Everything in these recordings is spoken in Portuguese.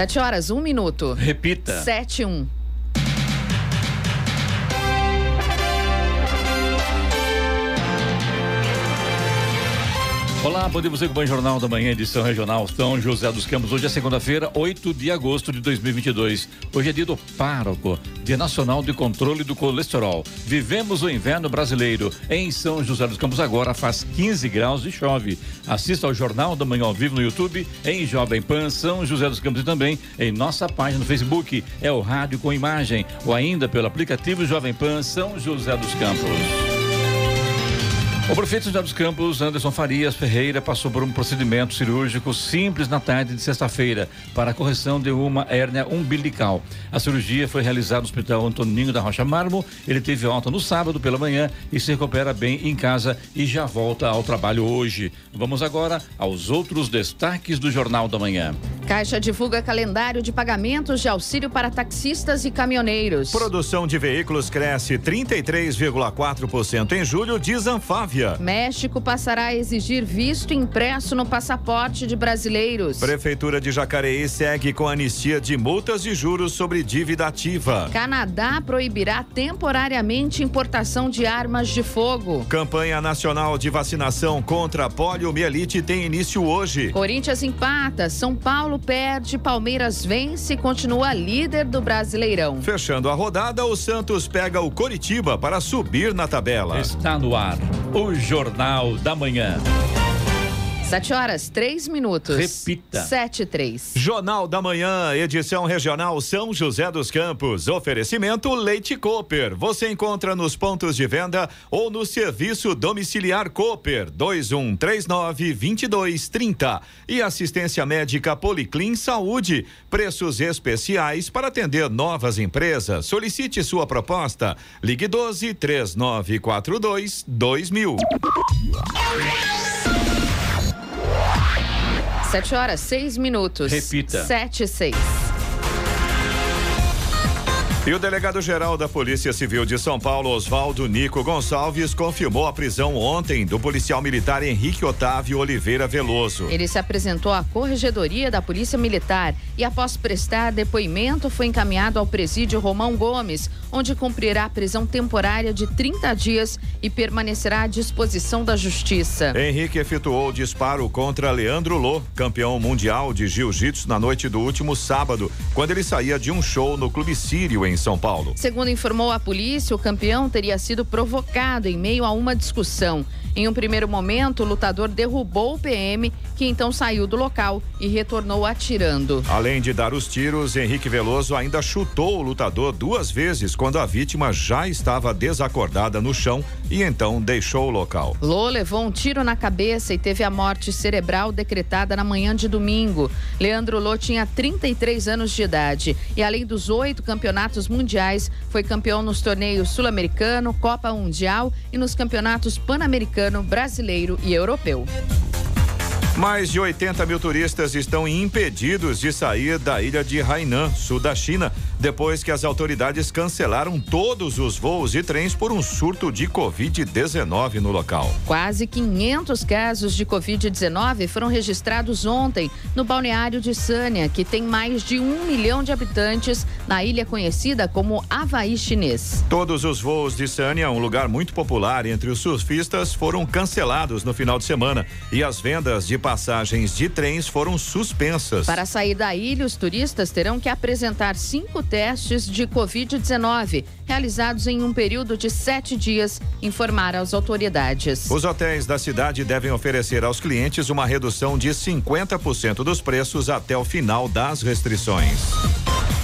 Sete horas, um minuto. Repita. Sete, um. Olá, você com o Jornal da Manhã, edição regional São José dos Campos. Hoje é segunda-feira, 8 de agosto de 2022. Hoje é dia do pároco, dia nacional de controle do colesterol. Vivemos o inverno brasileiro. Em São José dos Campos agora faz 15 graus e chove. Assista ao Jornal da Manhã ao vivo no YouTube, em Jovem Pan São José dos Campos e também em nossa página no Facebook. É o Rádio com Imagem ou ainda pelo aplicativo Jovem Pan São José dos Campos. O prefeito de José dos Campos, Anderson Farias Ferreira, passou por um procedimento cirúrgico simples na tarde de sexta-feira para a correção de uma hérnia umbilical. A cirurgia foi realizada no Hospital Antoninho da Rocha Marmo. Ele teve alta no sábado pela manhã e se recupera bem em casa e já volta ao trabalho hoje. Vamos agora aos outros destaques do Jornal da Manhã. Caixa divulga calendário de pagamentos de auxílio para taxistas e caminhoneiros. Produção de veículos cresce 33,4% em julho, diz Anfávia. México passará a exigir visto impresso no passaporte de brasileiros. Prefeitura de Jacareí segue com anistia de multas e juros sobre dívida ativa. Canadá proibirá temporariamente importação de armas de fogo. Campanha nacional de vacinação contra a poliomielite tem início hoje. Corinthians empata, São Paulo perde, Palmeiras vence e continua líder do Brasileirão. Fechando a rodada, o Santos pega o Coritiba para subir na tabela. Está no ar o Jornal da Manhã. Sete horas, três minutos. Repita. Sete, três. Jornal da Manhã, edição regional São José dos Campos. Oferecimento Leite Cooper. Você encontra nos pontos de venda ou no serviço domiciliar Cooper 2139 2230. E assistência médica Policlin Saúde. Preços especiais para atender novas empresas. Solicite sua proposta. Ligue 12 3942 2000. Sete horas, seis minutos. Repita. Sete, seis. E o delegado-geral da Polícia Civil de São Paulo, Oswaldo Nico Gonçalves, confirmou a prisão ontem do policial militar Henrique Otávio Oliveira Veloso. Ele se apresentou à corregedoria da Polícia Militar e, após prestar depoimento, foi encaminhado ao presídio Romão Gomes, onde cumprirá prisão temporária de 30 dias e permanecerá à disposição da Justiça. Henrique efetuou o disparo contra Leandro Lô, campeão mundial de jiu-jitsu, na noite do último sábado, quando ele saía de um show no Clube Sírio, em São Paulo. Segundo informou a polícia, o campeão teria sido provocado em meio a uma discussão. Em um primeiro momento, o lutador derrubou o PM, que então saiu do local e retornou atirando. Além de dar os tiros, Henrique Veloso ainda chutou o lutador duas vezes quando a vítima já estava desacordada no chão e então deixou o local. Lô levou um tiro na cabeça e teve a morte cerebral decretada na manhã de domingo. Leandro Lô tinha 33 anos de idade e, além dos oito campeonatos mundiais, foi campeão nos torneios sul-americano, Copa Mundial e nos campeonatos pan-americano, brasileiro e europeu. Mais de 80 mil turistas estão impedidos de sair da ilha de Hainan, sul da China, depois que as autoridades cancelaram todos os voos e trens por um surto de Covid-19 no local. Quase 500 casos de Covid-19 foram registrados ontem no balneário de Sânia, que tem mais de um milhão de habitantes na ilha conhecida como Havaí Chinês. Todos os voos de Sânia, um lugar muito popular entre os surfistas, foram cancelados no final de semana e as vendas de passagens de trens foram suspensas. Para sair da ilha, os turistas terão que apresentar cinco testes de Covid-19, realizados em um período de sete dias, informaram as autoridades. Os hotéis da cidade devem oferecer aos clientes uma redução de 50% dos preços até o final das restrições.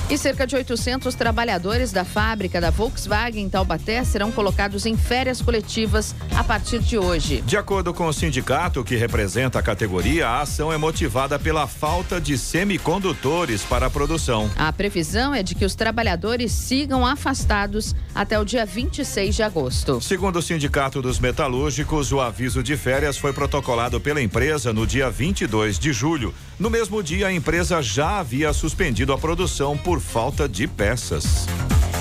E cerca de 800 trabalhadores da fábrica da Volkswagen em Taubaté serão colocados em férias coletivas a partir de hoje. De acordo com o sindicato que representa a categoria, a ação é motivada pela falta de semicondutores para a produção. A previsão é de que os trabalhadores sigam afastados até o dia 26 de agosto. Segundo o Sindicato dos Metalúrgicos, o aviso de férias foi protocolado pela empresa no dia 22 de julho. No mesmo dia, a empresa já havia suspendido a produção por falta de peças.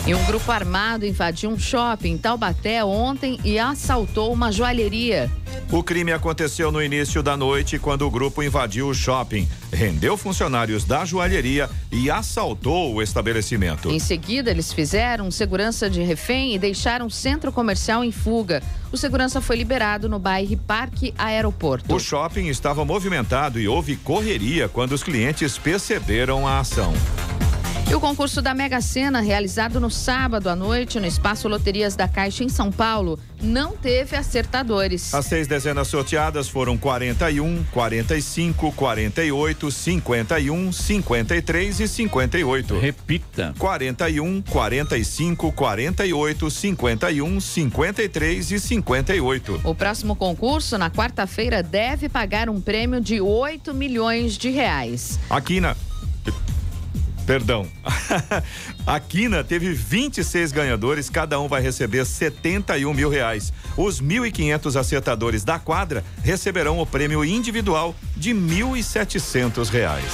E um grupo armado invadiu um shopping em Taubaté ontem e assaltou uma joalheria. O crime aconteceu no início da noite quando o grupo invadiu o shopping, rendeu funcionários da joalheria e assaltou o estabelecimento. Em seguida, eles fizeram segurança de refém e deixaram o centro comercial em fuga. O segurança foi liberado no bairro Parque Aeroporto. O shopping estava movimentado e houve correria quando os clientes perceberam a ação. E o concurso da Mega Sena, realizado no sábado à noite no Espaço Loterias da Caixa em São Paulo, não teve acertadores. As seis dezenas sorteadas foram 41, 45, 48, 51, 53 e 58. Repita: 41, 45, 48, 51, 53 e 58. O próximo concurso, na quarta-feira, deve pagar um prêmio de 8 milhões de reais. Aqui na Perdão. a Quina teve 26 ganhadores, cada um vai receber 71 mil reais. Os 1.500 acertadores da quadra receberão o prêmio individual de 1.700 reais.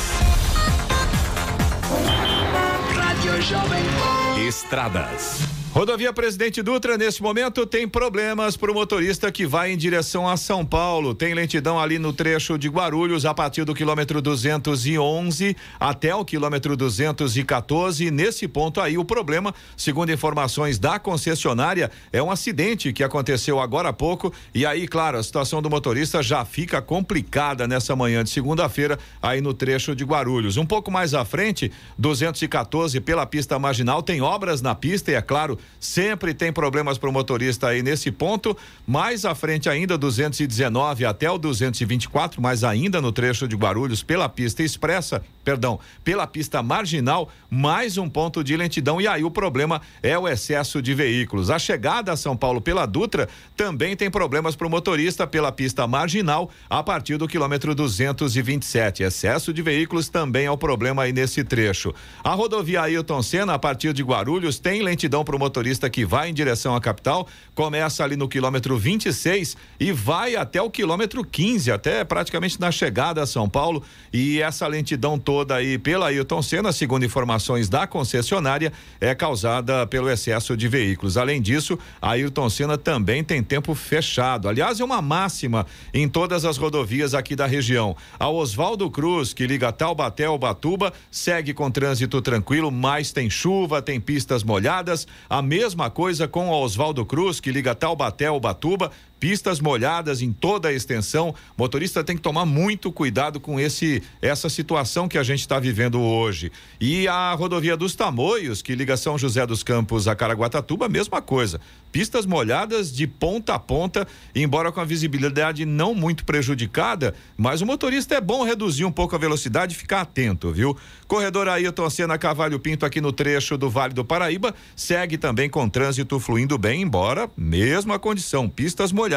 Estradas. Rodovia Presidente Dutra, neste momento, tem problemas para o motorista que vai em direção a São Paulo. Tem lentidão ali no trecho de Guarulhos, a partir do quilômetro 211 até o quilômetro 214. Nesse ponto aí, o problema, segundo informações da concessionária, é um acidente que aconteceu agora há pouco. E aí, claro, a situação do motorista já fica complicada nessa manhã de segunda-feira, aí no trecho de Guarulhos. Um pouco mais à frente, 214 pela pista marginal, tem obras na pista e, é claro, sempre tem problemas para o motorista aí nesse ponto. Mais à frente ainda, 219 até o 224, mas ainda no trecho de Guarulhos, pela pista expressa, perdão, pela pista marginal, mais um ponto de lentidão. E aí o problema é o excesso de veículos. A chegada a São Paulo pela Dutra também tem problemas para o motorista pela pista marginal a partir do quilômetro 227. Excesso de veículos também é o problema aí nesse trecho. A rodovia Ailton Senna, a partir de Guarulhos, tem lentidão para o motorista que vai em direção à capital, começa ali no quilômetro 26 e vai até o quilômetro 15, até praticamente na chegada a São Paulo. E essa lentidão toda aí pela Ailton Senna, segundo informações da concessionária, é causada pelo excesso de veículos. Além disso, a Ailton Senna também tem tempo fechado. Aliás, é uma máxima em todas as rodovias aqui da região. A Oswaldo Cruz, que liga Taubaté ao Batuba, segue com trânsito tranquilo, mas tem chuva, tem pistas molhadas. A mesma coisa com o Oswaldo Cruz, que liga Taubaté ao Batuba, pistas molhadas em toda a extensão. Motorista tem que tomar muito cuidado com esse essa situação que a gente está vivendo hoje. E a rodovia dos Tamoios, que liga São José dos Campos a Caraguatatuba, mesma coisa. Pistas molhadas de ponta a ponta, embora com a visibilidade não muito prejudicada, mas o motorista é bom reduzir um pouco a velocidade e ficar atento, viu? Corredor Ailton Senna Cavalho Pinto aqui no trecho do Vale do Paraíba segue também com trânsito fluindo bem, embora mesma condição, pistas molhadas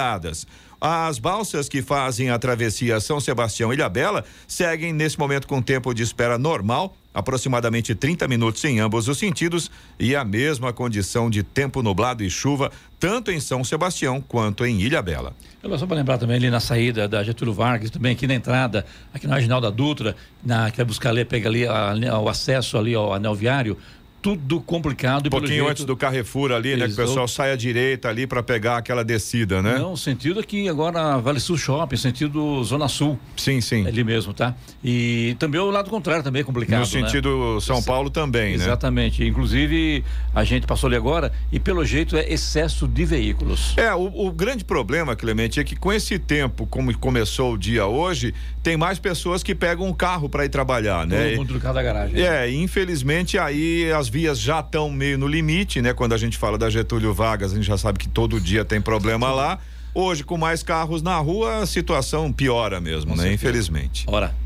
As balsas que fazem a travessia São Sebastião e Ilhabela seguem nesse momento com tempo de espera normal, aproximadamente 30 minutos em ambos os sentidos e a mesma condição de tempo nublado e chuva, tanto em São Sebastião quanto em Ilhabela. Eu só para lembrar também ali na saída da Getúlio Vargas, também aqui na entrada, aqui na Marginal da Dutra, na, que vai buscar ali, pega ali a, o acesso ali ao anel viário, tudo complicado. Um pouquinho jeito... antes do Carrefour ali, Exato. né? Que o pessoal sai à direita ali para pegar aquela descida, né? Não, sentido aqui agora Vale Sul Shopping, sentido Zona Sul. Sim, sim. Ali mesmo, tá? E também o lado contrário também é complicado. No né? sentido né? São Paulo também, Exatamente. né? Exatamente. Inclusive, a gente passou ali agora e pelo jeito é excesso de veículos. É, o, o grande problema, Clemente, é que com esse tempo, como começou o dia hoje, tem mais pessoas que pegam um carro para ir trabalhar, né? Todo mundo no carro da garagem. É, infelizmente aí as vias já estão meio no limite, né? Quando a gente fala da Getúlio Vargas, a gente já sabe que todo dia tem problema lá. Hoje, com mais carros na rua, a situação piora mesmo, com né? Certeza. Infelizmente. Ora.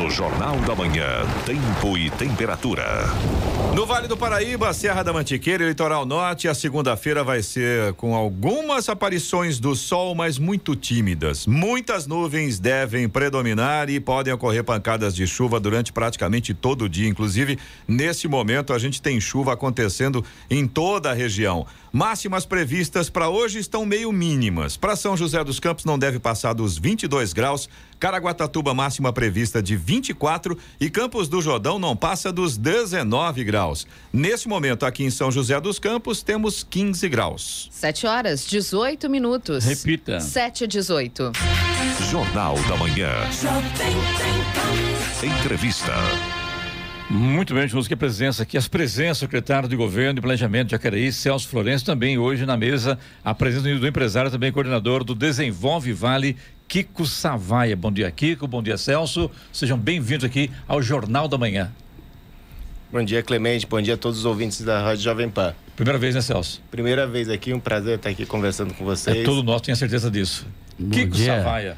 No Jornal da Manhã, tempo e temperatura. No Vale do Paraíba, Serra da Mantiqueira e Litoral Norte, a segunda-feira vai ser com algumas aparições do sol, mas muito tímidas. Muitas nuvens devem predominar e podem ocorrer pancadas de chuva durante praticamente todo o dia. Inclusive, nesse momento, a gente tem chuva acontecendo em toda a região. Máximas previstas para hoje estão meio mínimas. Para São José dos Campos não deve passar dos 22 graus. Caraguatatuba máxima prevista de 24 e Campos do Jordão não passa dos 19 graus. Nesse momento aqui em São José dos Campos temos 15 graus. 7 horas 18 minutos. Repita. 7 e 18. Jornal da Manhã. Entrevista. Muito bem, aqui a presença aqui, as presenças, secretário de Governo e Planejamento de Jacareí, Celso Florencio, também hoje na mesa, a presença do empresário, também coordenador do Desenvolve Vale, Kiko Savaia. Bom dia, Kiko, bom dia, Celso. Sejam bem-vindos aqui ao Jornal da Manhã. Bom dia, Clemente. Bom dia a todos os ouvintes da Rádio Jovem Pan. Primeira vez, né, Celso? Primeira vez aqui, um prazer estar aqui conversando com vocês. É todo nosso, tenho certeza disso. Bom Kiko dia. Savaia.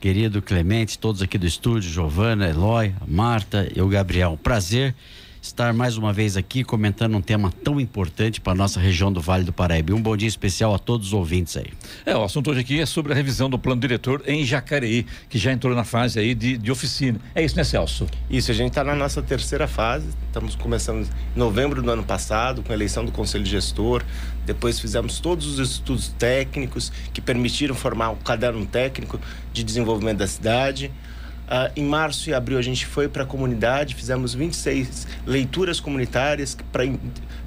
Querido Clemente, todos aqui do estúdio, Giovana, Eloy, Marta e o Gabriel. Prazer estar mais uma vez aqui comentando um tema tão importante para a nossa região do Vale do Paraíba. E Um bom dia especial a todos os ouvintes aí. É, o assunto hoje aqui é sobre a revisão do plano diretor em Jacareí, que já entrou na fase aí de, de oficina. É isso, né, Celso? Isso, a gente está na nossa terceira fase. Estamos começando em novembro do ano passado, com a eleição do Conselho Gestor. Depois fizemos todos os estudos técnicos que permitiram formar o caderno técnico de desenvolvimento da cidade. Ah, em março e abril a gente foi para a comunidade, fizemos 26 leituras comunitárias para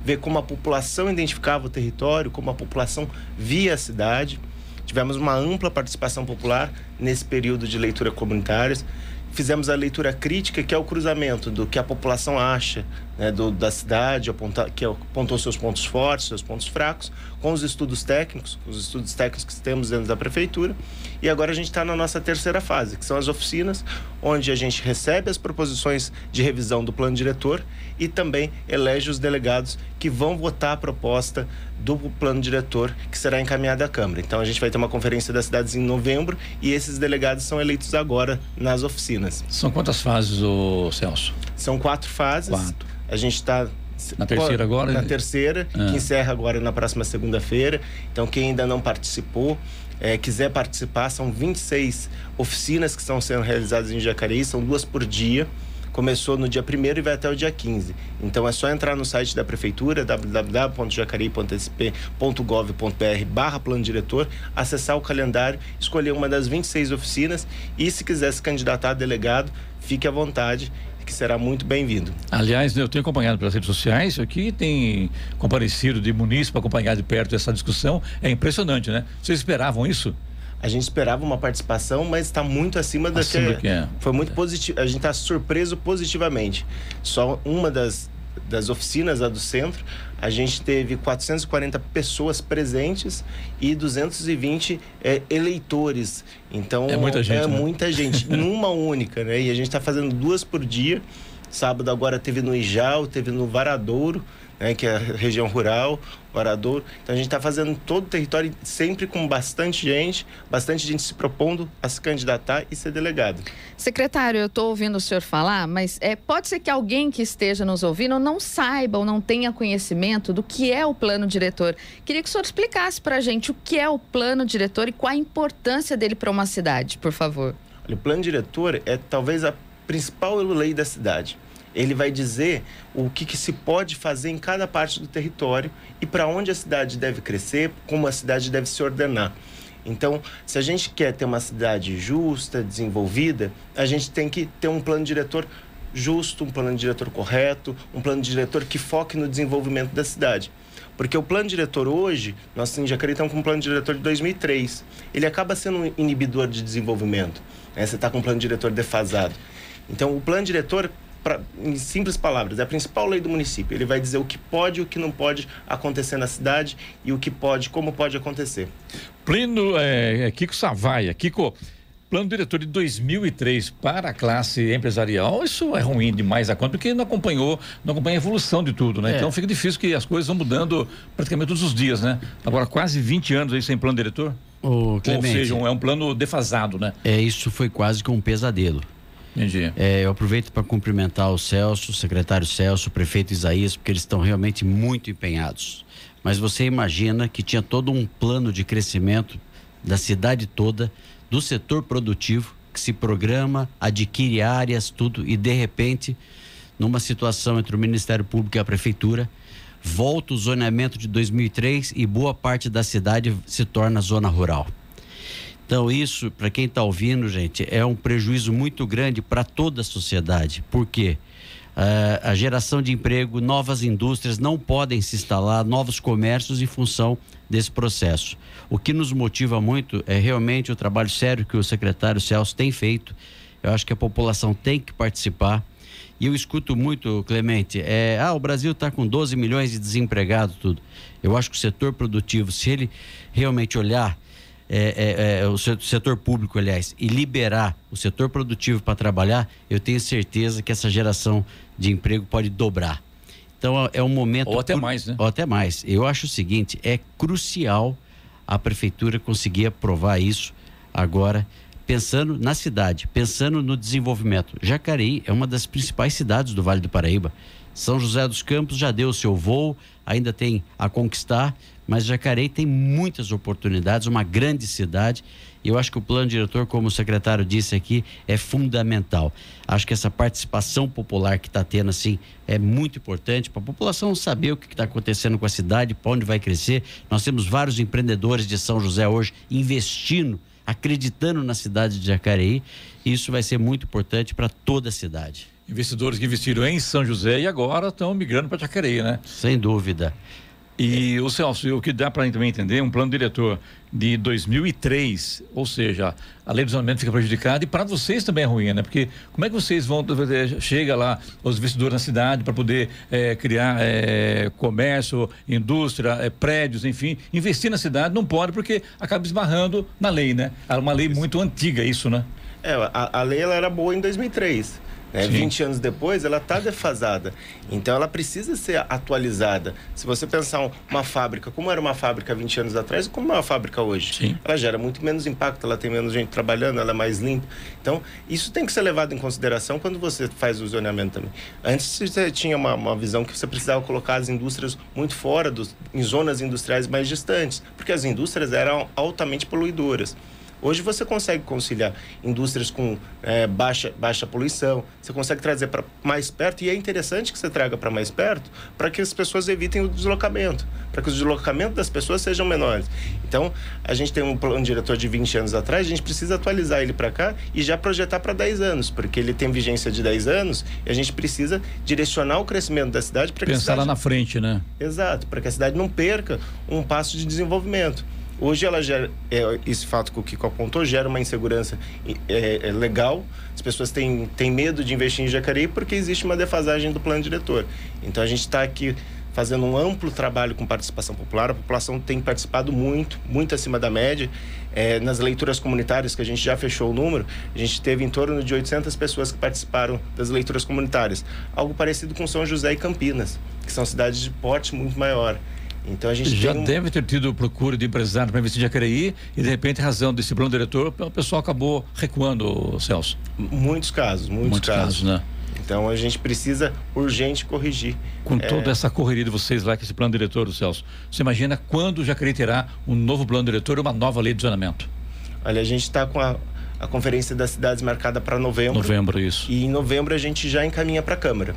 ver como a população identificava o território, como a população via a cidade. Tivemos uma ampla participação popular nesse período de leitura comunitárias. Fizemos a leitura crítica, que é o cruzamento do que a população acha né, do, da cidade, aponta, que apontou seus pontos fortes, seus pontos fracos, com os estudos técnicos, os estudos técnicos que temos dentro da prefeitura. E agora a gente está na nossa terceira fase, que são as oficinas, onde a gente recebe as proposições de revisão do plano diretor e também elege os delegados que vão votar a proposta do plano diretor que será encaminhada à Câmara. Então a gente vai ter uma conferência das cidades em novembro e esses delegados são eleitos agora nas oficinas. São quantas fases, o Celso? São quatro fases. Quatro. A gente está Na terceira agora? Na terceira, Ah. que encerra agora na próxima segunda-feira. Então, quem ainda não participou, eh, quiser participar, são 26 oficinas que estão sendo realizadas em Jacareí, são duas por dia. Começou no dia 1 e vai até o dia 15. Então é só entrar no site da prefeitura, www.jacareí.sp.gov.br barra plano diretor, acessar o calendário, escolher uma das 26 oficinas e se quiser se candidatar a delegado, fique à vontade, que será muito bem-vindo. Aliás, eu tenho acompanhado pelas redes sociais, aqui tem comparecido de munícipe acompanhar de perto essa discussão. É impressionante, né? Vocês esperavam isso? A gente esperava uma participação, mas está muito acima Acima do que é. Foi muito positivo. A gente está surpreso positivamente. Só uma das, das oficinas, a do centro, a gente teve 440 pessoas presentes e 220 é, eleitores. Então É muita gente, É né? muita gente, numa única, né? E a gente está fazendo duas por dia. Sábado agora teve no Ijal, teve no Varadouro, né, que é a região rural, Varadouro. Então a gente está fazendo todo o território sempre com bastante gente, bastante gente se propondo a se candidatar e ser delegado. Secretário, eu estou ouvindo o senhor falar, mas é, pode ser que alguém que esteja nos ouvindo não saiba ou não tenha conhecimento do que é o plano diretor. Queria que o senhor explicasse para a gente o que é o plano diretor e qual a importância dele para uma cidade, por favor. Olha, o plano diretor é talvez a principal lei da cidade. Ele vai dizer o que, que se pode fazer em cada parte do território e para onde a cidade deve crescer, como a cidade deve se ordenar. Então, se a gente quer ter uma cidade justa, desenvolvida, a gente tem que ter um plano diretor justo, um plano diretor correto, um plano diretor que foque no desenvolvimento da cidade. Porque o plano diretor hoje, nós em Jacareí estamos com um plano diretor de 2003. Ele acaba sendo um inibidor de desenvolvimento. né? Você está com um plano diretor defasado. Então, o plano diretor, pra, em simples palavras, é a principal lei do município. Ele vai dizer o que pode e o que não pode acontecer na cidade e o que pode, como pode acontecer. Pleno é, é Kiko Savaia. Kiko, plano diretor de 2003 para a classe empresarial, isso é ruim demais a conta, porque não acompanhou, não acompanha a evolução de tudo, né? É. Então fica difícil que as coisas vão mudando praticamente todos os dias, né? Agora, quase 20 anos aí sem plano diretor. Ô, Ou seja, um- é um plano defasado, né? é, isso foi quase que um pesadelo. É, eu aproveito para cumprimentar o Celso, o secretário Celso, o prefeito Isaías, porque eles estão realmente muito empenhados. Mas você imagina que tinha todo um plano de crescimento da cidade toda, do setor produtivo, que se programa, adquire áreas, tudo, e de repente, numa situação entre o Ministério Público e a Prefeitura, volta o zoneamento de 2003 e boa parte da cidade se torna zona rural. Então, isso, para quem está ouvindo, gente, é um prejuízo muito grande para toda a sociedade. Por quê? Uh, a geração de emprego, novas indústrias não podem se instalar, novos comércios em função desse processo. O que nos motiva muito é realmente o trabalho sério que o secretário Celso tem feito. Eu acho que a população tem que participar. E eu escuto muito, Clemente, é, ah, o Brasil está com 12 milhões de desempregados, tudo. Eu acho que o setor produtivo, se ele realmente olhar é, é, é, o setor público, aliás, e liberar o setor produtivo para trabalhar, eu tenho certeza que essa geração de emprego pode dobrar. Então é um momento. Ou até mais, né? Ou até mais. Eu acho o seguinte: é crucial a prefeitura conseguir aprovar isso agora, pensando na cidade, pensando no desenvolvimento. Jacareí é uma das principais cidades do Vale do Paraíba. São José dos Campos já deu o seu voo, ainda tem a conquistar, mas Jacareí tem muitas oportunidades, uma grande cidade. E eu acho que o plano diretor, como o secretário disse aqui, é fundamental. Acho que essa participação popular que está tendo, assim, é muito importante para a população saber o que está acontecendo com a cidade, para onde vai crescer. Nós temos vários empreendedores de São José hoje investindo, acreditando na cidade de Jacareí. E isso vai ser muito importante para toda a cidade. Investidores que investiram em São José e agora estão migrando para Jacareí, né? Sem dúvida. E o Celso, o que dá para também entender, um plano diretor de 2003, ou seja, a lei do zoneamento fica prejudicada e para vocês também é ruim, né? Porque como é que vocês vão chega lá os investidores na cidade para poder é, criar é, comércio, indústria, é, prédios, enfim, investir na cidade não pode porque acaba esbarrando na lei, né? É uma lei muito antiga isso, né? É, a, a lei ela era boa em 2003 né? 20 anos depois, ela está defasada. Então, ela precisa ser atualizada. Se você pensar uma fábrica, como era uma fábrica 20 anos atrás, como é uma fábrica hoje? Sim. Ela gera muito menos impacto, ela tem menos gente trabalhando, ela é mais limpa. Então, isso tem que ser levado em consideração quando você faz o zoneamento também. Antes, você tinha uma, uma visão que você precisava colocar as indústrias muito fora, dos, em zonas industriais mais distantes, porque as indústrias eram altamente poluidoras. Hoje você consegue conciliar indústrias com é, baixa, baixa poluição, você consegue trazer para mais perto, e é interessante que você traga para mais perto, para que as pessoas evitem o deslocamento, para que o deslocamento das pessoas sejam menores. Então, a gente tem um plano diretor de 20 anos atrás, a gente precisa atualizar ele para cá e já projetar para 10 anos, porque ele tem vigência de 10 anos e a gente precisa direcionar o crescimento da cidade para que Pensar cidade... lá na frente, né? Exato, para que a cidade não perca um passo de desenvolvimento. Hoje ela gera, é, esse fato que o Kiko apontou gera uma insegurança é, é legal. As pessoas têm, têm medo de investir em Jacareí porque existe uma defasagem do plano diretor. Então a gente está aqui fazendo um amplo trabalho com participação popular. A população tem participado muito, muito acima da média. É, nas leituras comunitárias, que a gente já fechou o número, a gente teve em torno de 800 pessoas que participaram das leituras comunitárias. Algo parecido com São José e Campinas, que são cidades de porte muito maior. Então a gente já um... deve ter tido procura de empresário para investir em Jacareí e de repente, razão desse plano diretor, o pessoal acabou recuando, Celso. Muitos casos, muitos, muitos casos. casos. né? Então a gente precisa urgente corrigir. Com é... toda essa correria de vocês lá, com esse plano diretor do Celso, você imagina quando o Jacareí terá um novo plano diretor e uma nova lei de zonamento? Olha, a gente está com a, a Conferência das Cidades marcada para novembro. Novembro, isso. E em novembro a gente já encaminha para a Câmara.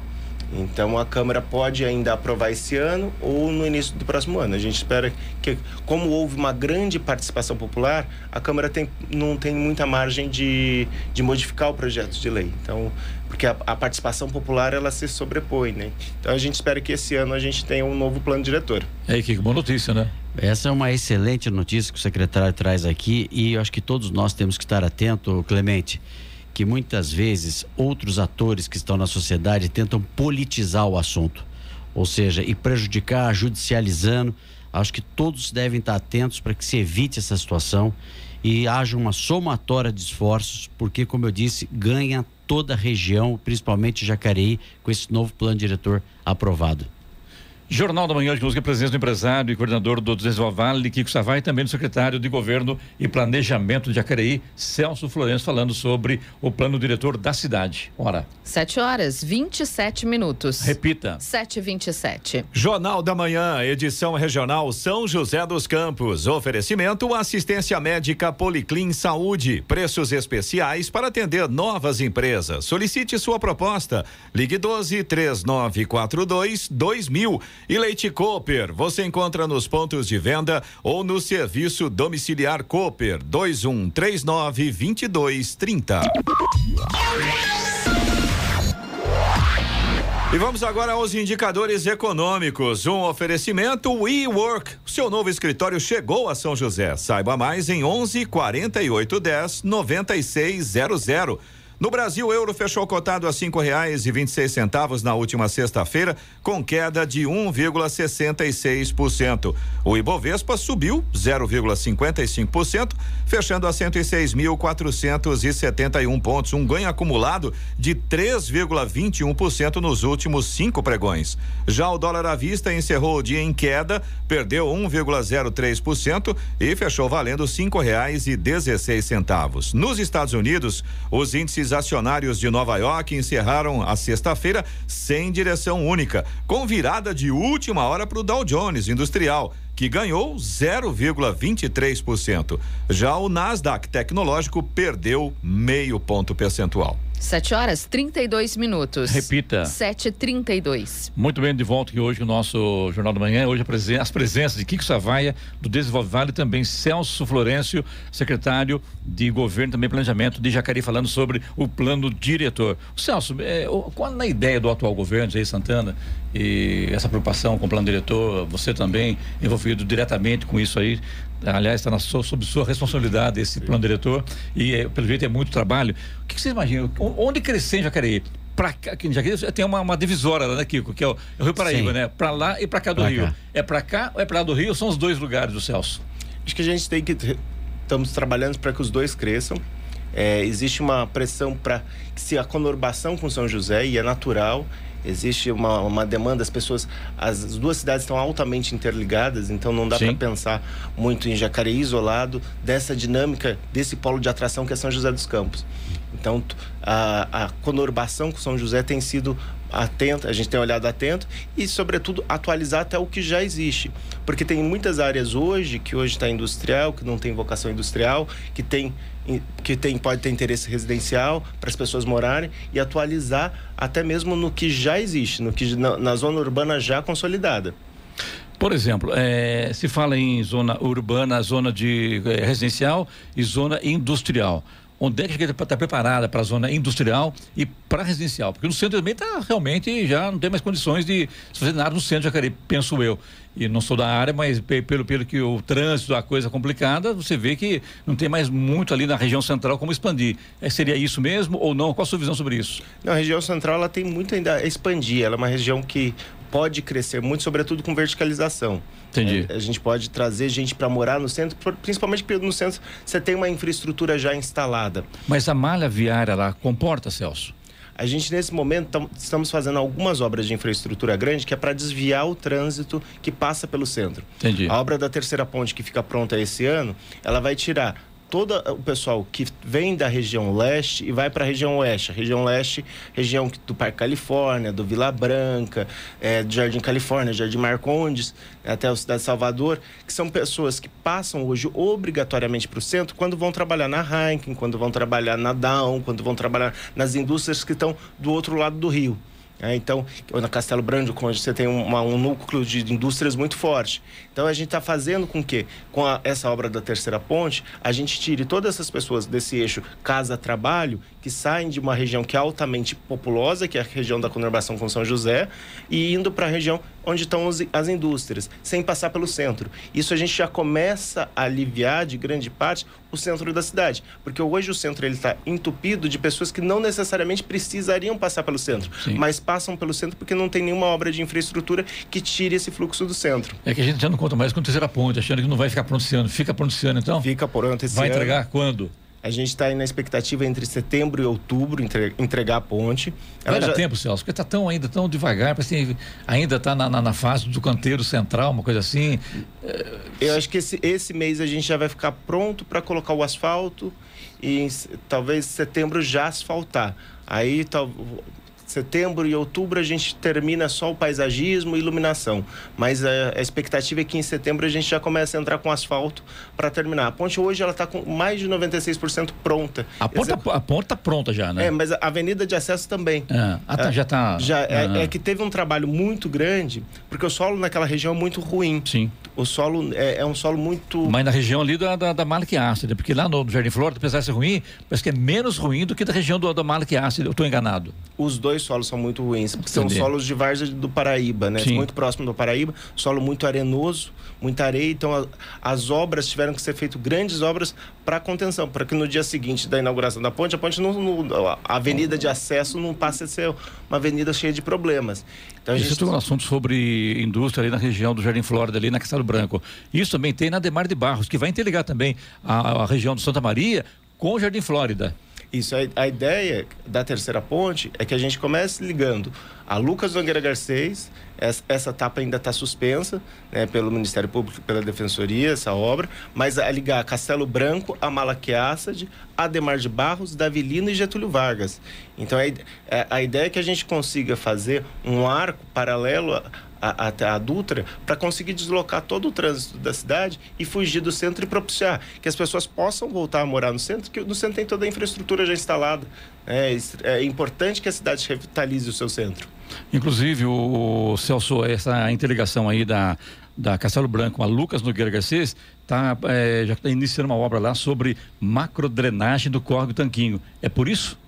Então a Câmara pode ainda aprovar esse ano ou no início do próximo ano. A gente espera que, como houve uma grande participação popular, a Câmara tem, não tem muita margem de, de modificar o projeto de lei. Então, porque a, a, participação popular ela se sobrepõe, né? Então a gente espera que esse ano a gente tenha um novo plano diretor. É que boa notícia, né? Essa é uma excelente notícia que o secretário traz aqui e eu acho que todos nós temos que estar atento, Clemente que muitas vezes outros atores que estão na sociedade tentam politizar o assunto, ou seja, e prejudicar, judicializando. Acho que todos devem estar atentos para que se evite essa situação e haja uma somatória de esforços, porque, como eu disse, ganha toda a região, principalmente Jacareí, com esse novo plano diretor aprovado. Jornal da Manhã de Música, presença do empresário e coordenador do Desenvolvimento Vale, Kiko Savai, e também do secretário de Governo e Planejamento de Jacareí, Celso Florencio, falando sobre o plano diretor da cidade. Ora. 7 horas, 27 minutos. Repita. 7 27 Jornal da Manhã, edição regional São José dos Campos. Oferecimento assistência médica Policlin Saúde. Preços especiais para atender novas empresas. Solicite sua proposta. Ligue 12 3942 2000. E Leite Cooper, você encontra nos pontos de venda ou no serviço domiciliar Cooper 2139 2230. E vamos agora aos indicadores econômicos. Um oferecimento WeWork. Seu novo escritório chegou a São José. Saiba mais em 11 48 10 9600. No Brasil, o euro fechou cotado a cinco reais e vinte e seis centavos na última sexta-feira, com queda de 1,66%. O Ibovespa subiu 0,55%, fechando a 106.471 pontos, um ganho acumulado de 3,21% nos últimos cinco pregões. Já o dólar à vista encerrou o dia em queda, perdeu 1,03% e fechou valendo cinco reais e dezesseis centavos. Nos Estados Unidos, os índices acionários de Nova York encerraram a sexta-feira sem direção única, com virada de última hora para o Dow Jones Industrial, que ganhou 0,23%. Já o Nasdaq Tecnológico perdeu meio ponto percentual. 7 horas 32 minutos. Repita. 7h32. Muito bem, de volta aqui hoje o nosso Jornal da Manhã. Hoje presen as presenças de Kiko Savaia, do Desenvolve Vale, também Celso Florencio, secretário de Governo e também Planejamento de Jacareí, falando sobre o plano diretor. O Celso, é, qual na ideia do atual governo, Jair Santana, e essa preocupação com o plano diretor, você também envolvido diretamente com isso aí, aliás, está sob sua responsabilidade esse plano diretor e é, pelo jeito é muito trabalho. O que, que vocês imaginam? Onde crescer em Jacareí? Pra cá, aqui em Jacareí tem uma, uma divisória lá, né, Kiko? Que é o, é o Rio Paraíba, Sim. né? Para lá e para cá do pra Rio. Cá. É para cá ou é para lá do Rio? São os dois lugares do Celso? Acho que a gente tem que. Estamos trabalhando para que os dois cresçam. É, existe uma pressão para que se a conurbação com São José, e é natural, existe uma, uma demanda, as pessoas, as duas cidades estão altamente interligadas, então não dá para pensar muito em Jacareí isolado dessa dinâmica desse polo de atração que é São José dos Campos. Então, a, a conurbação com São José tem sido atenta, a gente tem olhado atento e, sobretudo, atualizar até o que já existe. Porque tem muitas áreas hoje que hoje está industrial, que não tem vocação industrial, que tem que tem, pode ter interesse residencial para as pessoas morarem e atualizar até mesmo no que já existe, no que na, na zona urbana já consolidada. Por exemplo, é, se fala em zona urbana, zona de é, residencial e zona industrial onde é que está preparada para a zona industrial e para residencial? Porque no centro também está realmente já não tem mais condições de fazer nada no centro de Jacareí, penso eu. E não sou da área, mas pelo, pelo que o trânsito, a coisa complicada, você vê que não tem mais muito ali na região central como expandir. É, seria isso mesmo ou não? Qual a sua visão sobre isso? A região central ela tem muito ainda a expandir. Ela é uma região que pode crescer muito, sobretudo com verticalização. Entendi. É, a gente pode trazer gente para morar no centro, principalmente porque no centro você tem uma infraestrutura já instalada. Mas a malha viária lá comporta, Celso? A gente, nesse momento, tam, estamos fazendo algumas obras de infraestrutura grande que é para desviar o trânsito que passa pelo centro. Entendi. A obra da terceira ponte que fica pronta esse ano, ela vai tirar todo o pessoal que vem da região leste e vai para a região oeste. A região leste, região do Parque Califórnia, do Vila Branca, é, do Jardim Califórnia, Jardim Marcondes, até a cidade de Salvador, que são pessoas que passam hoje obrigatoriamente para o centro quando vão trabalhar na Heineken, quando vão trabalhar na Down, quando vão trabalhar nas indústrias que estão do outro lado do rio. É, então, na Castelo Branco, onde você tem uma, um núcleo de indústrias muito forte. Então, a gente está fazendo com que, com a, essa obra da Terceira Ponte, a gente tire todas essas pessoas desse eixo casa-trabalho, que saem de uma região que é altamente populosa, que é a região da conurbação com São José, e indo para a região onde estão as indústrias, sem passar pelo centro. Isso a gente já começa a aliviar, de grande parte, o centro da cidade. Porque hoje o centro está entupido de pessoas que não necessariamente precisariam passar pelo centro, Sim. mas passam pelo centro porque não tem nenhuma obra de infraestrutura que tire esse fluxo do centro. É que a gente já não conta mais com a terceira ponte, achando que não vai ficar pronto esse ano. Fica pronto esse ano, então? Fica pronto esse vai ano. Vai entregar quando? A gente está aí na expectativa entre setembro e outubro entre, entregar a ponte. Ela Vai já... tempo, Celso, porque está tão ainda tão devagar, parece ainda está na, na, na, fase do canteiro central, uma coisa assim. Eu acho que esse, esse mês a gente já vai ficar pronto para colocar o asfalto e talvez setembro já asfaltar. Aí tal, setembro e outubro a gente termina só o paisagismo e iluminação, mas a, a, expectativa é que em setembro a gente já comece a entrar com asfalto para terminar. A ponte hoje ela está com mais de 96% pronta. A ponte, Execu... a ponte está pronta já, né? É, mas a avenida de acesso também. É. Ah, tá, já está. Já é, é, que teve um trabalho muito grande porque o solo naquela região é muito ruim. Sim. O solo é, é um solo muito. Mas na região ali da, da, da Malik Ácida, porque lá no Jardim Flórida, apesar de ser ruim, parece que é menos ruim do que da região do, do Malik Ácida. Eu estou enganado. Os dois solos são muito ruins, porque são solos de várzea do Paraíba, né? Sim. Muito próximo do Paraíba, solo muito arenoso, muita areia. Então a, as obras tiveram que ser feitas grandes obras para contenção, para que no dia seguinte da inauguração da ponte, a ponte não, não, a avenida de acesso não passe a ser uma avenida cheia de problemas. Então, a gente... Um assunto sobre indústria ali na região do Jardim Flórida, ali na Castelo Branco. Isso também tem na Demar de Barros, que vai interligar também a, a região do Santa Maria com o Jardim Flórida. Isso, a, a, ideia da terceira ponte é que a gente comece ligando a Lucas Nogueira Garcês, essa, essa etapa ainda está suspensa né, pelo Ministério Público, pela Defensoria, essa obra, mas a ligar Castelo Branco, a Malaquiaçade, Ademar de Barros, Davilino e Getúlio Vargas. Então, a, é, a ideia é que a gente consiga fazer um arco paralelo até a, a Dutra para conseguir deslocar todo o trânsito da cidade e fugir do centro e propiciar que as pessoas possam voltar a morar no centro, que no centro tem toda a infraestrutura já instalada. É, é importante que a cidade revitalize o seu centro. Inclusive, o Celso, essa interligação aí da, da Castelo Branco a Lucas Nogueira Garcês tá, é, já está iniciando uma obra lá sobre macrodrenagem do córrego Tanquinho. É por isso?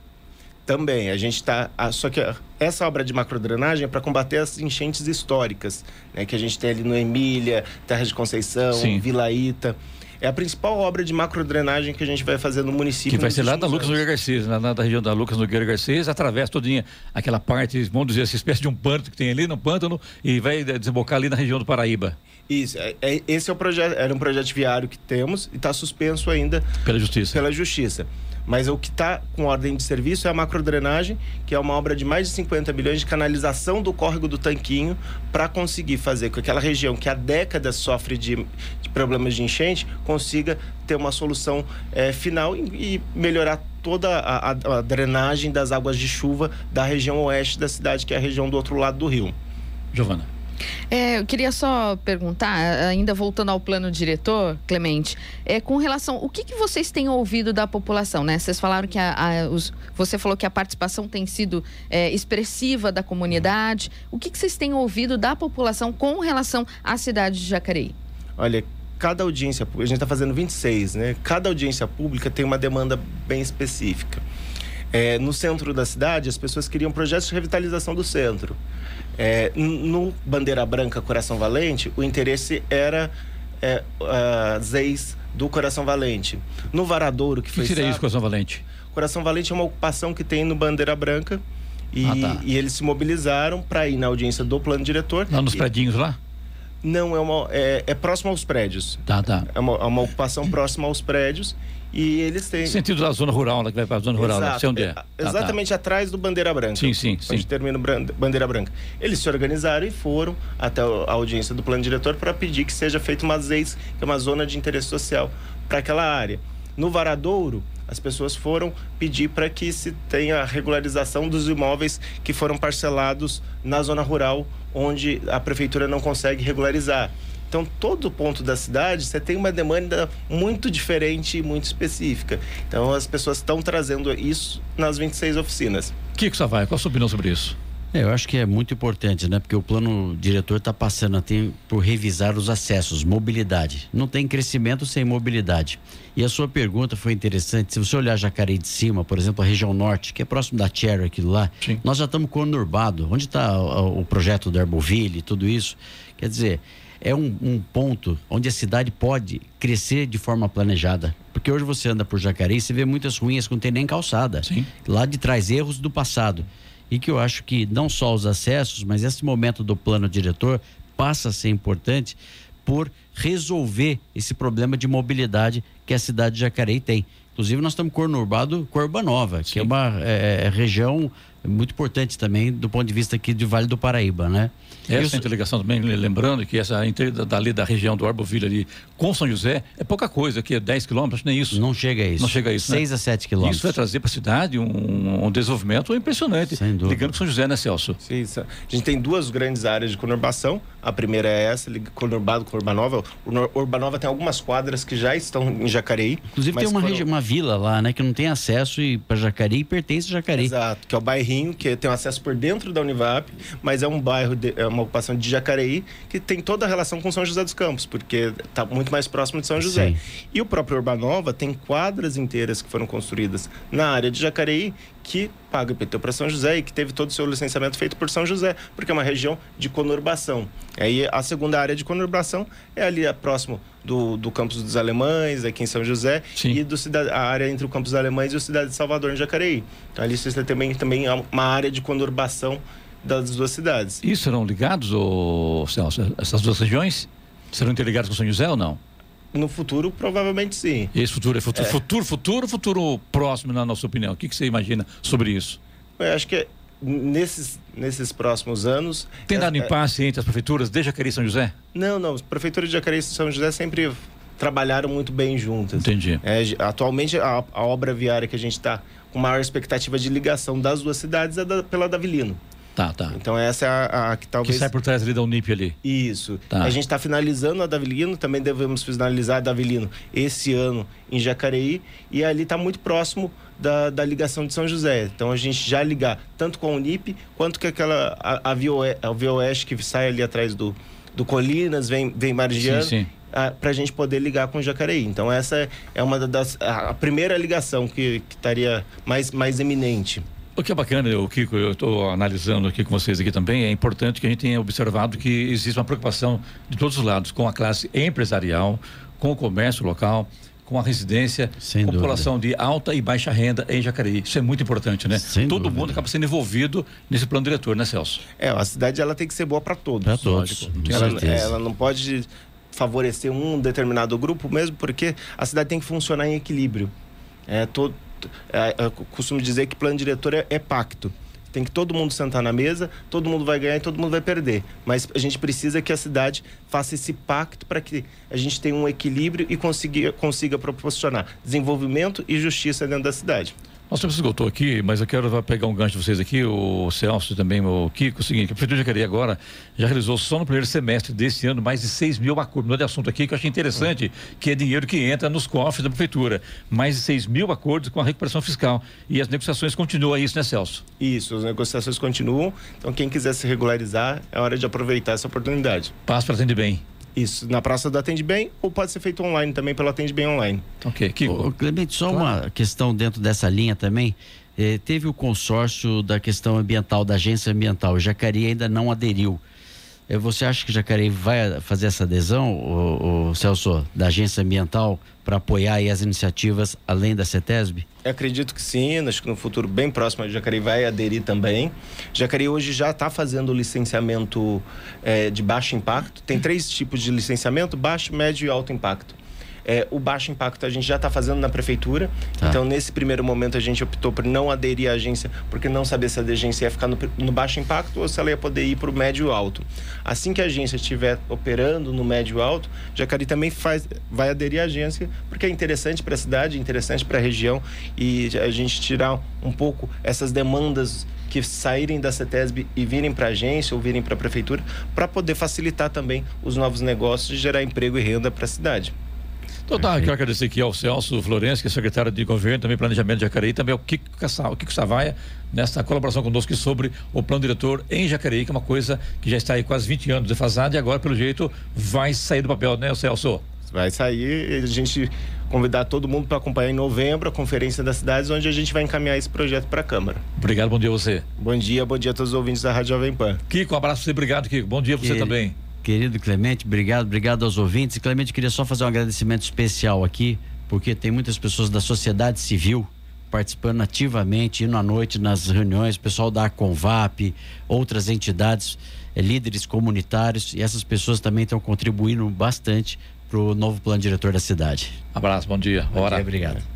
Também, a gente está. Só que essa obra de macrodrenagem é para combater as enchentes históricas, né, que a gente tem ali no Emília, Terra de Conceição, Sim. Vila Ita. É a principal obra de macrodrenagem que a gente vai fazer no município. Que vai ser lá da Lucas Nogueira Garcês, na, na, região da Lucas Nogueira Garcês, através todinha aquela parte, vamos dizer, essa espécie de um pântano que tem ali no pântano e vai desembocar ali na região do Paraíba. Isso, é, é, esse é o projeto, era um projeto viário que temos e está suspenso ainda pela justiça. Pela justiça. Mas o que está com ordem de serviço é a macrodrenagem, que é uma obra de mais de 50 bilhões de canalização do córrego do Tanquinho para conseguir fazer com que aquela região que há décadas sofre de, de problemas de enchente consiga ter uma solução é, final e, e, melhorar toda a, a, a drenagem das águas de chuva da região oeste da cidade, que é a região do outro lado do rio. Giovana. É, eu queria só perguntar, ainda voltando ao plano diretor, Clemente, é, com relação, o que, que vocês têm ouvido da população, né? Vocês falaram que a, a os, você falou que a participação tem sido é, expressiva da comunidade. O que, que vocês têm ouvido da população com relação à cidade de Jacareí? Olha, cada audiência, a gente está fazendo 26, né? Cada audiência pública tem uma demanda bem específica. É, no centro da cidade, as pessoas queriam projetos de revitalização do centro. É, no Bandeira Branca Coração Valente, o interesse era é, as ex do Coração Valente. No Varadouro, que, que foi. O que seria isso, Coração Valente? Coração Valente é uma ocupação que tem no Bandeira Branca. E, ah, tá. e eles se mobilizaram para ir na audiência do plano diretor. Lá nos e... predinhos lá? Não, é, uma, é, é próximo aos prédios. Tá, tá. É uma, é uma ocupação próxima aos prédios. E eles têm. Sentido da zona rural, né, que vai para a zona rural, Exato. sei onde é. é tá, exatamente tá. atrás do Bandeira Branca. Sim, sim, sim. Onde termina o Bandeira Branca. Eles se organizaram e foram até a audiência do plano diretor para pedir que seja feita uma ZEIS, que é uma zona de interesse social, para aquela área. No Varadouro, as pessoas foram pedir para que se tenha a regularização dos imóveis que foram parcelados na zona rural, onde a prefeitura não consegue regularizar. Então, todo ponto da cidade, você tem uma demanda muito diferente e muito específica. Então, as pessoas estão trazendo isso nas 26 oficinas. Kiko Savai, qual a sua opinião sobre isso? É, eu acho que é muito importante, né? Porque o plano diretor está passando a ter por revisar os acessos, mobilidade. Não tem crescimento sem mobilidade. E a sua pergunta foi interessante. Se você olhar Jacareí de cima, por exemplo, a região norte, que é próximo da Cherry, aquilo lá, Sim. nós já estamos conurbado. Onde está o, o, projeto da Herboville e tudo isso? Quer dizer, é um, um, ponto onde a cidade pode crescer de forma planejada. Porque hoje você anda por Jacareí e você vê muitas ruínas que não tem nem calçada. Sim. Lá de trás, erros do passado. E que eu acho que não só os acessos, mas esse momento do plano diretor passa a ser importante por resolver esse problema de mobilidade que a cidade de Jacareí tem Inclusive, nós estamos com Urbanova, que é uma é, é, região muito importante também do ponto de vista aqui do Vale do Paraíba, né? Essa interligação também, lembrando que essa dali da região do Arboville ali com São José é pouca coisa, que é 10 quilômetros, nem isso. Não chega a isso. Não chega a isso, 6 né? a 7 quilômetros. Isso vai trazer para a cidade um, um, desenvolvimento impressionante. Sem dúvida. Ligando com São José, né, Celso? Sim, a gente tem duas grandes áreas de conurbação. A primeira é essa, conurbado com Urbanova. O Urbanova tem algumas quadras que já estão em Jacareí. Inclusive tem uma, foram... uma vila lá, né, que não tem acesso para Jacareí e pertence a Jacareí. Exato, que é o bairrinho, que tem acesso por dentro da Univap, mas é um bairro, de, é uma ocupação de Jacareí, que tem toda a relação com São José dos Campos, porque está muito mais próximo de São José. Sim. E o próprio Urbanova tem quadras inteiras que foram construídas na área de Jacareí, que paga IPTU para São José e que teve todo o seu licenciamento feito por São José, porque é uma região de conurbação. Aí a segunda área de conurbação é ali próximo do, do campus dos Alemães, aqui em São José, Sim. e do cidade, a área entre o campus dos Alemães e o cidade de Salvador, em Jacareí. Então ali você também, também é uma área de conurbação das duas cidades. E serão ligados, ou, essas duas regiões? Serão interligadas com São José ou não? No futuro, provavelmente sim. Esse futuro é futuro, é. futuro, futuro, futuro próximo, na nossa opinião. O que, que você imagina sobre isso? Eu acho que nesses, nesses próximos anos. Tem dado é, impasse entre as prefeituras de Jacareí e São José? Não, não. As prefeituras de Jacareí e São José sempre trabalharam muito bem juntas. Entendi. É, atualmente, a, a, obra viária que a gente está com maior expectativa de ligação das duas cidades é da, pela Davilino. Tá, tá. Então essa é a, a, que talvez... Que sai por trás ali da Unip ali. Isso. Tá. A gente está finalizando a Davilino, também devemos finalizar a Davilino esse ano em Jacareí, e ali está muito próximo da, da ligação de São José. Então a gente já ligar tanto com a Unip, quanto com aquela a, a, Via Oeste que sai ali atrás do, do Colinas, vem, vem margiando. Sim, sim para a gente poder ligar com Jacareí. Então essa é uma das a primeira ligação que, que estaria mais mais eminente. O que é bacana, o Kiko, eu estou analisando aqui com vocês aqui também, é importante que a gente tenha observado que existe uma preocupação de todos os lados, com a classe empresarial, com o comércio local, com a residência, Sem população de alta e baixa renda em Jacareí. Isso é muito importante, né? Sem Todo dúvida. mundo acaba sendo envolvido nesse plano diretor, né, Celso? É, a cidade ela tem que ser boa para todos. Para todos. Ela, ela não pode favorecer um determinado grupo, mesmo porque a cidade tem que funcionar em equilíbrio. É, todo, é, eu costumo dizer que plano diretor é, é pacto tem que todo mundo sentar na mesa, todo mundo vai ganhar e todo mundo vai perder. Mas a gente precisa que a cidade faça esse pacto para que a gente tenha um equilíbrio e consiga, consiga proporcionar desenvolvimento e justiça dentro da cidade. Nosso tempo esgotou aqui, mas eu quero pegar um gancho de vocês aqui, o Celso também, o Kiko, o seguinte, a Prefeitura de Jacareí agora já realizou só no primeiro semestre desse ano mais de 6 mil acordos. Não é de assunto aqui que eu achei interessante, que é dinheiro que entra nos cofres da Prefeitura. Mais de 6 mil acordos com a recuperação fiscal. E as negociações continuam, é isso, né, Celso? Isso, as negociações continuam. Então, quem quiser se regularizar, é hora de aproveitar essa oportunidade. Passa para atender bem. Isso, na Praça do Atende Bem ou pode ser feito online também pelo Atende Bem Online. Ok, Kiko. Ô, Clemente, só claro. uma questão dentro dessa linha também. Eh, teve o consórcio da questão ambiental, da agência ambiental. O Jacareí ainda não aderiu. Eh, você acha que Jacareí vai fazer essa adesão, o, o Celso, da agência ambiental para apoiar as iniciativas além da CETESB? Eu acredito que sim, acho que no futuro bem próximo a Jacareí vai aderir também. Jacareí hoje já está fazendo licenciamento é, de baixo impacto. Tem três tipos de licenciamento: baixo, médio e alto impacto. É, o baixo impacto a gente já está fazendo na prefeitura. Tá. Então, nesse primeiro momento, a gente optou por não aderir à agência, porque não sabia se a agência ia ficar no, no baixo impacto ou se ela ia poder ir para o médio alto. Assim que a agência estiver operando no médio alto, Jacareí também faz, vai aderir à agência, porque é interessante para a cidade, interessante para a região e a gente tirar um pouco essas demandas que saírem da CETESB e virem para a agência ou virem para a prefeitura, para poder facilitar também os novos negócios e gerar emprego e renda para a cidade. Então tá, quero agradecer aqui ao Celso Florencio, que é secretário de governo, também planejamento de Jacareí, também ao Kiko, o Kiko Savaia, nessa colaboração conosco sobre o plano diretor em Jacareí, que é uma coisa que já está aí quase 20 anos defasada e agora, pelo jeito, vai sair do papel, né, Celso? Vai sair, a gente convidar todo mundo para acompanhar em novembro a Conferência das Cidades, onde a gente vai encaminhar esse projeto para a Câmara. Obrigado, bom dia a você. Bom dia, bom dia a todos os ouvintes da Rádio Jovem Pan. Kiko, um abraço para você, obrigado, Kiko. Bom dia a você que... também. Querido Clemente, obrigado, obrigado aos ouvintes. Clemente, queria só fazer um agradecimento especial aqui, porque tem muitas pessoas da sociedade civil participando ativamente, indo à noite nas reuniões, pessoal da Convap, outras entidades, é, líderes comunitários, e essas pessoas também estão contribuindo bastante para o novo plano diretor da cidade. Abraço, bom dia. Bom dia, obrigado.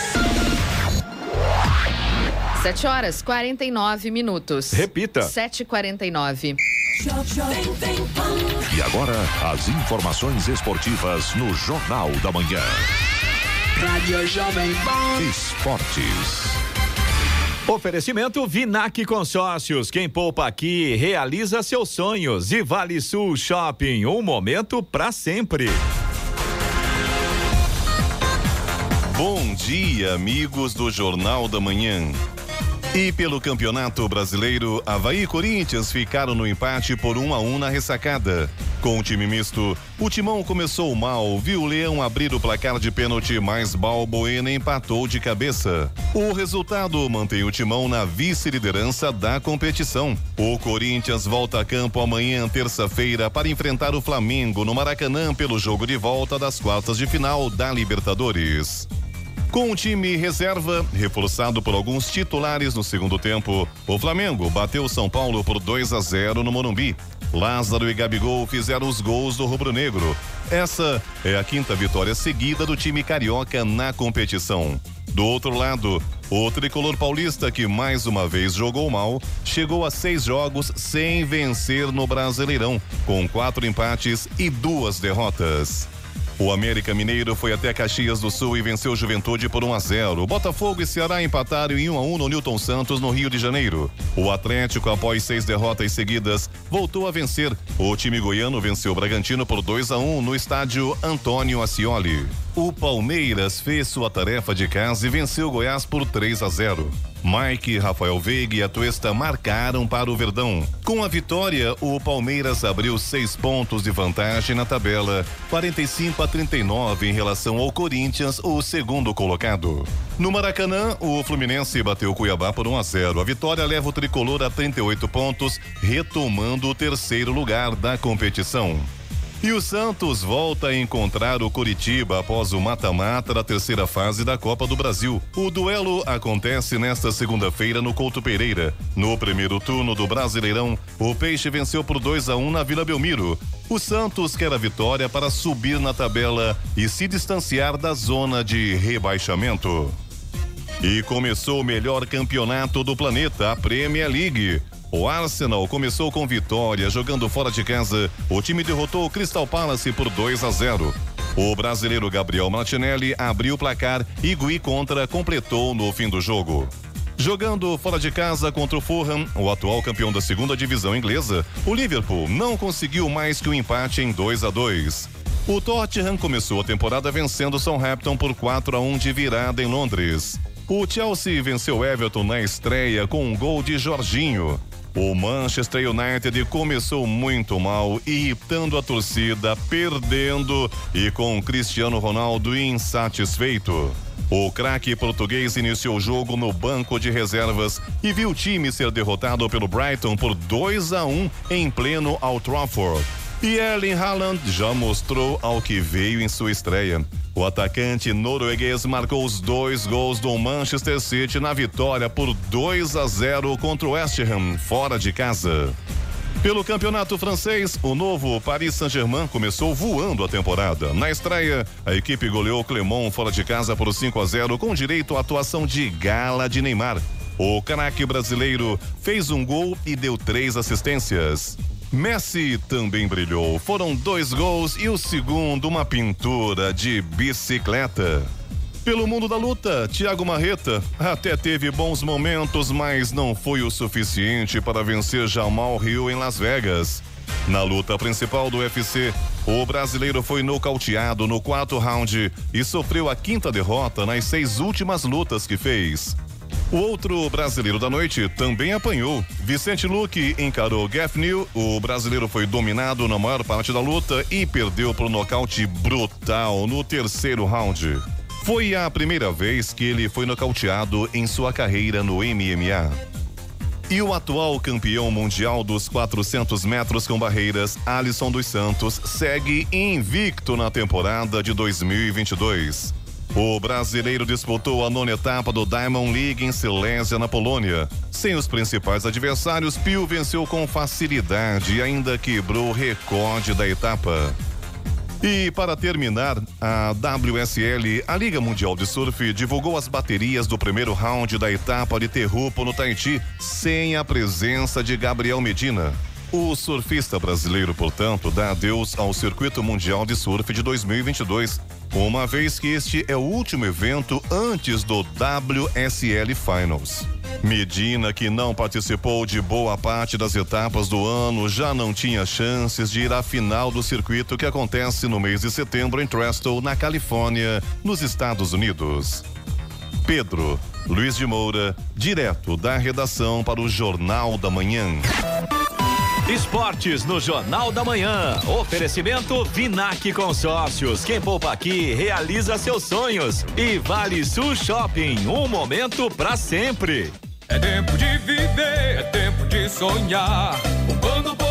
7 horas 49 minutos. Repita. 7h49. E agora, as informações esportivas no Jornal da Manhã. Rádio Jovem Pan. Esportes. Oferecimento Vinac Consórcios. Quem poupa aqui realiza seus sonhos. E Vale Sul Shopping. Um momento para sempre. Bom dia, amigos do Jornal da Manhã. E pelo Campeonato Brasileiro, Havaí e Corinthians ficaram no empate por 1 um a 1 um na ressacada. Com o time misto, o Timão começou mal, viu o Leão abrir o placar de pênalti, mas Balbuena empatou de cabeça. O resultado mantém o Timão na vice-liderança da competição. O Corinthians volta a campo amanhã, terça-feira, para enfrentar o Flamengo no Maracanã pelo jogo de volta das quartas de final da Libertadores. Com o time reserva, reforçado por alguns titulares no segundo tempo, o Flamengo bateu São Paulo por 2 a 0 no Morumbi. Lázaro e Gabigol fizeram os gols do rubro-negro. Essa é a quinta vitória seguida do time carioca na competição. Do outro lado, o tricolor paulista, que mais uma vez jogou mal, chegou a seis jogos sem vencer no Brasileirão, com quatro empates e duas derrotas. O América Mineiro foi até Caxias do Sul e venceu Juventude por 1 a 0. Botafogo e Ceará empataram em 1 a 1 no Newton Santos, no Rio de Janeiro. O Atlético, após seis derrotas seguidas, voltou a vencer. O time goiano venceu o Bragantino por 2 a 1 no estádio Antônio Ascioli. O Palmeiras fez sua tarefa de casa e venceu o Goiás por 3 a 0. Mike, Rafael Veiga e Atuesta marcaram para o Verdão. Com a vitória, o Palmeiras abriu seis pontos de vantagem na tabela, 45 a 39 em relação ao Corinthians, o segundo colocado. No Maracanã, o Fluminense bateu o Cuiabá por 1 a 0. A vitória leva o tricolor a 38 pontos, retomando o terceiro lugar da competição. E o Santos volta a encontrar o Curitiba após o mata-mata da terceira fase da Copa do Brasil. O duelo acontece nesta segunda-feira no Couto Pereira. No primeiro turno do Brasileirão, o Peixe venceu por 2 a 1 na Vila Belmiro. O Santos quer a vitória para subir na tabela e se distanciar da zona de rebaixamento. E começou o melhor campeonato do planeta, a Premier League. O Arsenal começou com vitória, jogando fora de casa. O time derrotou o Crystal Palace por 2 a 0. O brasileiro Gabriel Martinelli abriu o placar e Gui Contra completou no fim do jogo. Jogando fora de casa contra o Fulham, o atual campeão da segunda divisão inglesa, o Liverpool não conseguiu mais que o um empate em 2 a 2. O Tottenham começou a temporada vencendo o Southampton por 4 a 1 de virada em Londres. O Chelsea venceu Everton na estreia com um gol de Jorginho. O Manchester United começou muito mal, irritando a torcida, perdendo e com Cristiano Ronaldo insatisfeito. O craque português iniciou o jogo no banco de reservas e viu o time ser derrotado pelo Brighton por 2 a 1 em pleno Old Trafford. E Erling Haaland já mostrou ao que veio em sua estreia. O atacante norueguês marcou os dois gols do Manchester City na vitória por 2 a 0 contra o West Ham, fora de casa. Pelo campeonato francês, o novo Paris Saint-Germain começou voando a temporada. Na estreia, a equipe goleou Clermont fora de casa por 5 a 0 com direito à atuação de gala de Neymar. O craque brasileiro fez um gol e deu três assistências. Messi também brilhou. Foram dois gols e o segundo, uma pintura de bicicleta. Pelo mundo da luta, Thiago Marreta até teve bons momentos, mas não foi o suficiente para vencer Jamal Rio em Las Vegas. Na luta principal do UFC, o brasileiro foi nocauteado no quarto round e sofreu a quinta derrota nas seis últimas lutas que fez. O outro brasileiro da noite também apanhou. Vicente Luque encarou Geoff New. O brasileiro foi dominado na maior parte da luta e perdeu por nocaute brutal no terceiro round. Foi a primeira vez que ele foi nocauteado em sua carreira no MMA. E o atual campeão mundial dos 400 metros com barreiras, Alisson dos Santos, segue invicto na temporada de 2022. O brasileiro disputou a nona etapa do Diamond League em Silésia, na Polônia. Sem os principais adversários, Pio venceu com facilidade e ainda quebrou o recorde da etapa. E para terminar, a WSL, a Liga Mundial de Surf, divulgou as baterias do primeiro round da etapa de Terrupo no Tahiti, sem a presença de Gabriel Medina. O surfista brasileiro, portanto, dá adeus ao Circuito Mundial de Surf de 2022, uma vez que este é o último evento antes do WSL Finals. Medina, que não participou de boa parte das etapas do ano, já não tinha chances de ir à final do circuito que acontece no mês de setembro em Trestle, na Califórnia, nos Estados Unidos. Pedro Luiz de Moura, direto da redação para o Jornal da Manhã. Esportes no Jornal da Manhã. Oferecimento Vinac Consórcios. Quem poupa aqui realiza seus sonhos. E Vale Sul Shopping. Um momento para sempre. É tempo de viver, é tempo de sonhar. Poupando, poupando,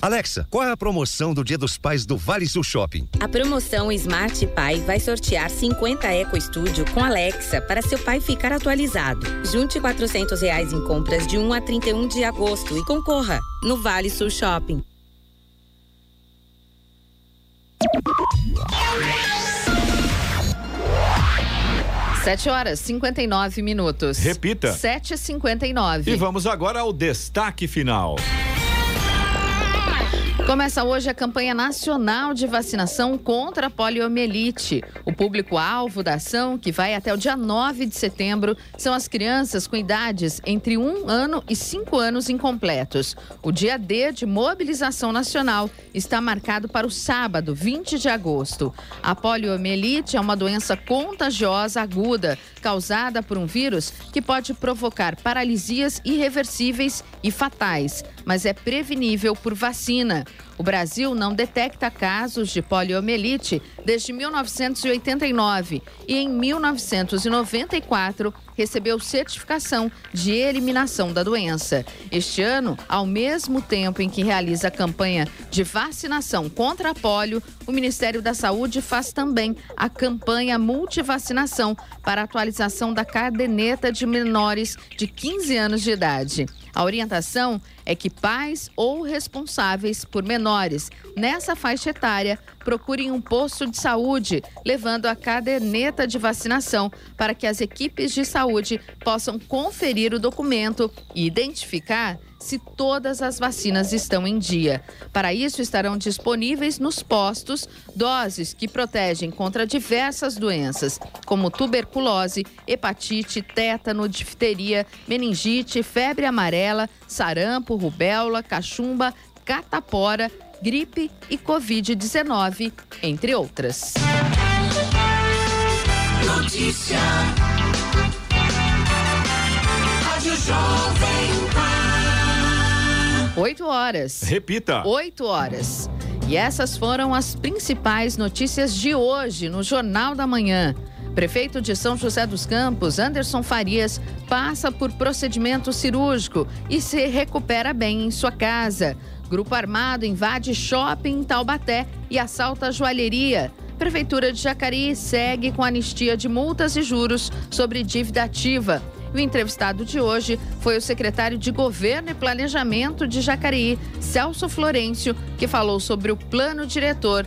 Alexa, qual é a promoção do Dia dos Pais do Vale Sul Shopping? A promoção Smart Pai vai sortear 50 Eco Studio com Alexa para seu pai ficar atualizado. Junte 400 reais em compras de 1 a 31 de agosto e concorra no Vale Sul Shopping. Sete horas, 59 minutos. Repita. Sete e cinquenta e nove. E vamos agora ao destaque final. Começa hoje a campanha nacional de vacinação contra a poliomielite. O público-alvo da ação, que vai até o dia 9 de setembro, são as crianças com idades entre um ano e cinco anos incompletos. O dia D de mobilização nacional está marcado para o sábado, 20 de agosto. A poliomielite é uma doença contagiosa aguda, causada por um vírus que pode provocar paralisias irreversíveis e fatais, mas é prevenível por vacina. O Brasil não detecta casos de poliomielite desde 1989 e em 1994 recebeu certificação de eliminação da doença. Este ano, ao mesmo tempo em que realiza a campanha de vacinação contra a polio, o Ministério da Saúde faz também a campanha multivacinação para atualização da caderneta de menores de 15 anos de idade. A orientação é que pais ou responsáveis por menores nessa faixa etária procurem um posto de saúde, levando a caderneta de vacinação para que as equipes de saúde possam conferir o documento e identificar se todas as vacinas estão em dia. Para isso, estarão disponíveis nos postos doses que protegem contra diversas doenças, como tuberculose, hepatite, tétano, difteria, meningite, febre amarela, sarampo, rubéola, cachumba, catapora, gripe e Covid-19, entre outras. Notícia. Rádio Jovem Pan. 8 horas. Repita. 8 horas. E essas foram as principais notícias de hoje no Jornal da Manhã. Prefeito de São José dos Campos, Anderson Farias, passa por procedimento cirúrgico e se recupera bem em sua casa. Grupo armado invade shopping em Taubaté e assalta joalheria. Prefeitura de Jacareí segue com anistia de multas e juros sobre dívida ativa. O entrevistado de hoje foi o secretário de Governo e Planejamento de Jacareí, Celso Florencio, que falou sobre o plano diretor